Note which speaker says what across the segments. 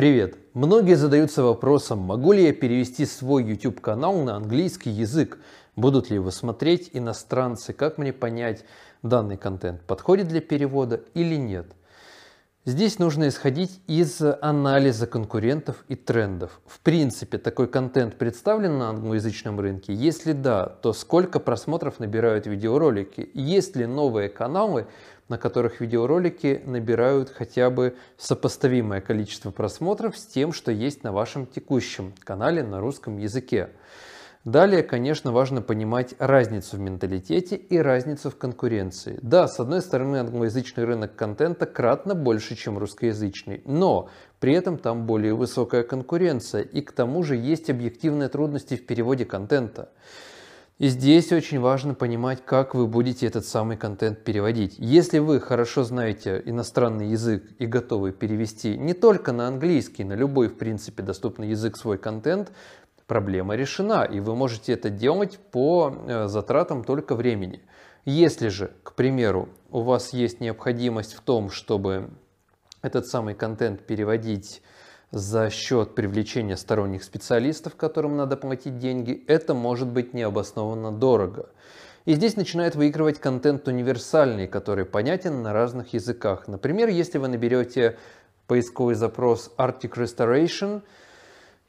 Speaker 1: Привет! Многие задаются вопросом, могу ли я перевести свой YouTube канал на английский язык? Будут ли его смотреть иностранцы? Как мне понять, данный контент подходит для перевода или нет? Здесь нужно исходить из анализа конкурентов и трендов. В принципе, такой контент представлен на англоязычном рынке? Если да, то сколько просмотров набирают видеоролики? Есть ли новые каналы, на которых видеоролики набирают хотя бы сопоставимое количество просмотров с тем, что есть на вашем текущем канале на русском языке? Далее, конечно, важно понимать разницу в менталитете и разницу в конкуренции. Да, с одной стороны, англоязычный рынок контента кратно больше, чем русскоязычный, но при этом там более высокая конкуренция и к тому же есть объективные трудности в переводе контента. И здесь очень важно понимать, как вы будете этот самый контент переводить. Если вы хорошо знаете иностранный язык и готовы перевести не только на английский, на любой, в принципе, доступный язык свой контент, проблема решена, и вы можете это делать по э, затратам только времени. Если же, к примеру, у вас есть необходимость в том, чтобы этот самый контент переводить за счет привлечения сторонних специалистов, которым надо платить деньги, это может быть необоснованно дорого. И здесь начинает выигрывать контент универсальный, который понятен на разных языках. Например, если вы наберете поисковый запрос Arctic Restoration –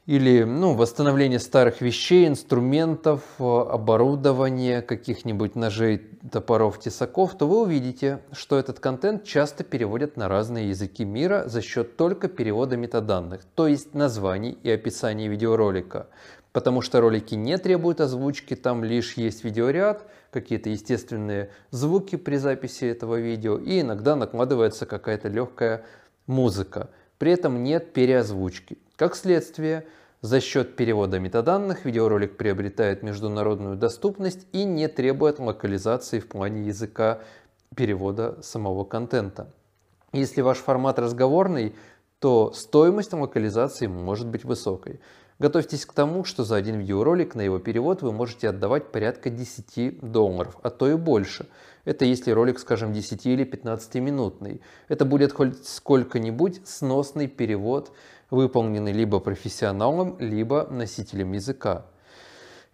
Speaker 1: или ну, восстановление старых вещей, инструментов, э, оборудования, каких-нибудь ножей, топоров, тесаков, то вы увидите, что этот контент часто переводят на разные языки мира за счет только перевода метаданных, то есть названий и описаний видеоролика. Потому что ролики не требуют озвучки, там лишь есть видеоряд, какие-то естественные звуки при записи этого видео и иногда накладывается какая-то легкая музыка. При этом нет переозвучки. Как следствие, за счет перевода метаданных видеоролик приобретает международную доступность и не требует локализации в плане языка перевода самого контента. Если ваш формат разговорный, то стоимость локализации может быть высокой. Готовьтесь к тому, что за один видеоролик на его перевод вы можете отдавать порядка 10 долларов, а то и больше. Это если ролик, скажем, 10 или 15 минутный. Это будет хоть сколько-нибудь сносный перевод выполнены либо профессионалом, либо носителем языка.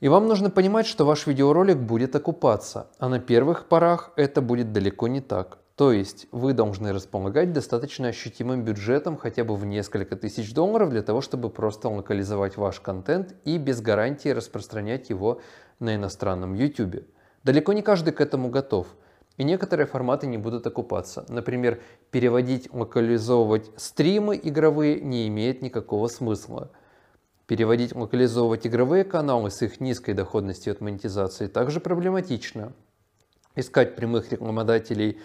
Speaker 1: И вам нужно понимать, что ваш видеоролик будет окупаться, а на первых порах это будет далеко не так. То есть вы должны располагать достаточно ощутимым бюджетом хотя бы в несколько тысяч долларов для того, чтобы просто локализовать ваш контент и без гарантии распространять его на иностранном YouTube. Далеко не каждый к этому готов – и некоторые форматы не будут окупаться. Например, переводить, локализовывать стримы игровые не имеет никакого смысла. Переводить, локализовывать игровые каналы с их низкой доходностью от монетизации также проблематично. Искать прямых рекламодателей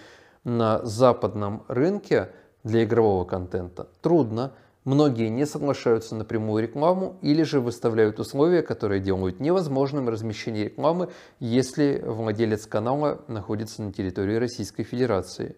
Speaker 1: на западном рынке для игрового контента трудно, Многие не соглашаются на прямую рекламу или же выставляют условия, которые делают невозможным размещение рекламы, если владелец канала находится на территории Российской Федерации.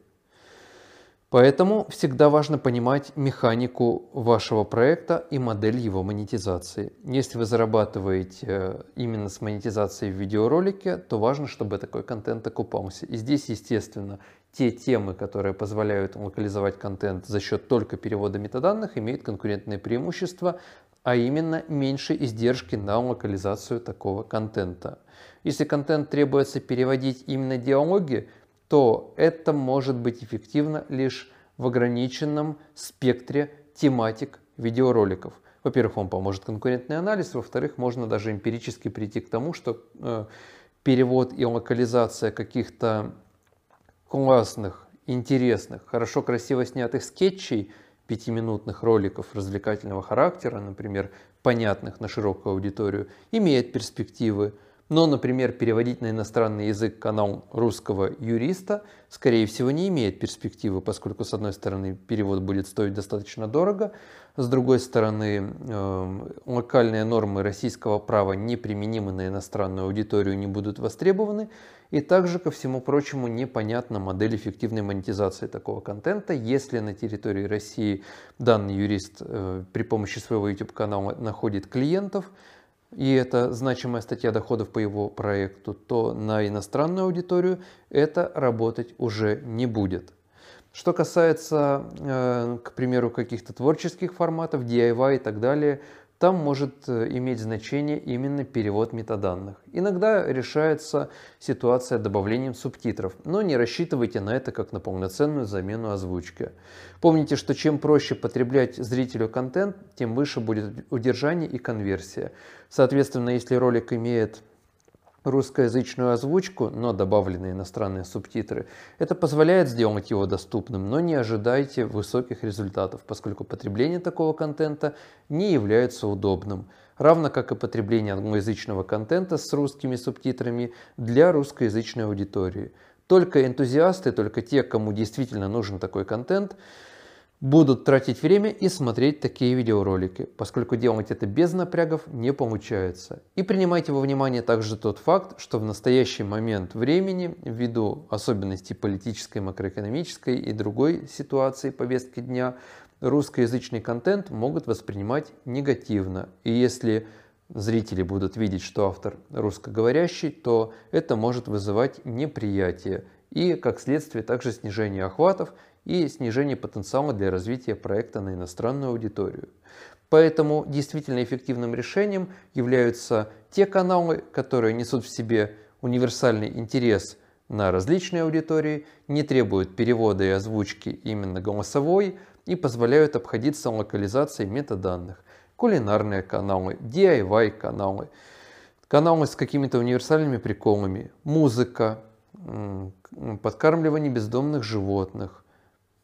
Speaker 1: Поэтому всегда важно понимать механику вашего проекта и модель его монетизации. Если вы зарабатываете э, именно с монетизацией в видеоролике, то важно, чтобы такой контент окупался. И здесь, естественно, те темы, которые позволяют локализовать контент за счет только перевода метаданных, имеют конкурентное преимущество, а именно меньше издержки на локализацию такого контента. Если контент требуется переводить именно диалоги, то это может быть эффективно лишь в ограниченном спектре тематик видеороликов. Во-первых, он поможет конкурентный анализ, во-вторых, можно даже эмпирически прийти к тому, что э, перевод и локализация каких-то классных, интересных, хорошо красиво снятых скетчей, пятиминутных роликов развлекательного характера, например, понятных на широкую аудиторию, имеет перспективы но, например, переводить на иностранный язык канал русского юриста, скорее всего, не имеет перспективы, поскольку, с одной стороны, перевод будет стоить достаточно дорого, с другой стороны, э, локальные нормы российского права, неприменимы на иностранную аудиторию, не будут востребованы, и также, ко всему прочему, непонятна модель эффективной монетизации такого контента, если на территории России данный юрист э, при помощи своего YouTube-канала находит клиентов, и это значимая статья доходов по его проекту, то на иностранную аудиторию это работать уже не будет. Что касается, э, к примеру, каких-то творческих форматов, DIY и так далее, там может э, иметь значение именно перевод метаданных. Иногда решается ситуация добавлением субтитров, но не рассчитывайте на это как на полноценную замену озвучки. Помните, что чем проще потреблять зрителю контент, тем выше будет удержание и конверсия. Соответственно, если ролик имеет русскоязычную озвучку, но добавлены иностранные субтитры. Это позволяет сделать его доступным, но не ожидайте высоких результатов, поскольку потребление такого контента не является удобным, равно как и потребление англоязычного контента с русскими субтитрами для русскоязычной аудитории. Только энтузиасты, только те, кому действительно нужен такой контент, будут тратить время и смотреть такие видеоролики, поскольку делать это без напрягов не получается. И принимайте во внимание также тот факт, что в настоящий момент времени, ввиду особенностей политической, макроэкономической и другой ситуации повестки дня, русскоязычный контент могут воспринимать негативно. И если зрители будут видеть, что автор русскоговорящий, то это может вызывать неприятие и, как следствие, также снижение охватов и снижение потенциала для развития проекта на иностранную аудиторию. Поэтому действительно эффективным решением являются те каналы, которые несут в себе универсальный интерес на различные аудитории, не требуют перевода и озвучки именно голосовой и позволяют обходиться локализацией метаданных. Кулинарные каналы, DIY каналы, каналы с какими-то универсальными приколами, музыка, подкармливание бездомных животных,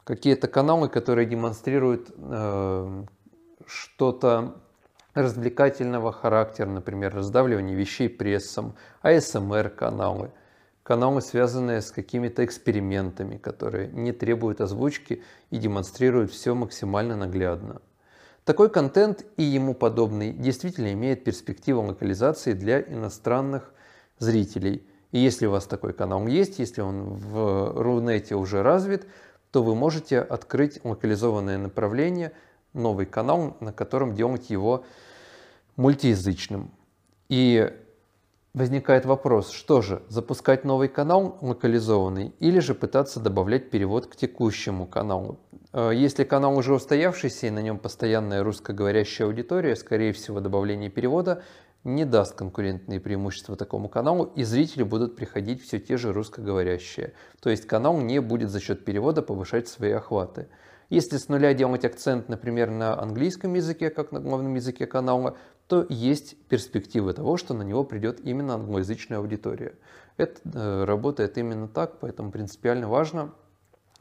Speaker 1: какие-то каналы, которые демонстрируют э, что-то развлекательного характера, например, раздавливание вещей прессом, ASMR каналы, каналы, связанные с какими-то экспериментами, которые не требуют озвучки и демонстрируют все максимально наглядно. Такой контент и ему подобный действительно имеет перспективу локализации для иностранных зрителей. И если у вас такой канал есть, если он в Рунете уже развит, то вы можете открыть локализованное направление, новый канал, на котором делать его мультиязычным. И возникает вопрос, что же, запускать новый канал локализованный или же пытаться добавлять перевод к текущему каналу. Э, если канал уже устоявшийся и на нем постоянная русскоговорящая аудитория, скорее всего добавление перевода не даст конкурентные преимущества такому каналу, и зрители будут приходить все те же русскоговорящие. То есть канал не будет за счет перевода повышать свои охваты. Если с нуля делать акцент, например, на английском языке, как на главном языке канала, то есть перспективы того, что на него придет именно англоязычная аудитория. Это э, работает именно так, поэтому принципиально важно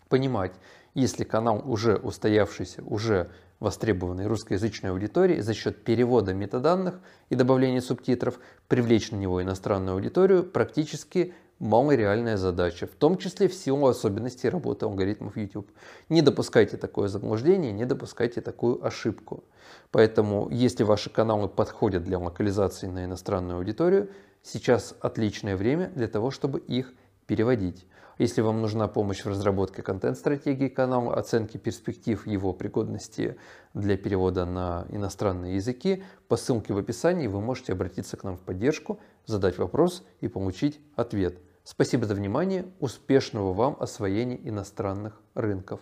Speaker 1: понимать, если канал уже устоявшийся, уже востребованной русскоязычной аудитории за счет перевода метаданных и добавления субтитров привлечь на него иностранную аудиторию практически малореальная задача, в том числе в силу особенностей работы алгоритмов YouTube. Не допускайте такое заблуждение, не допускайте такую ошибку. Поэтому, если ваши каналы подходят для локализации на иностранную аудиторию, сейчас отличное время для того, чтобы их переводить. Если вам нужна помощь в разработке контент-стратегии канала, оценке перспектив его пригодности для перевода на иностранные языки, по ссылке в описании вы можете обратиться к нам в поддержку, задать вопрос и получить ответ. Спасибо за внимание, успешного вам освоения иностранных рынков.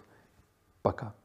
Speaker 1: Пока.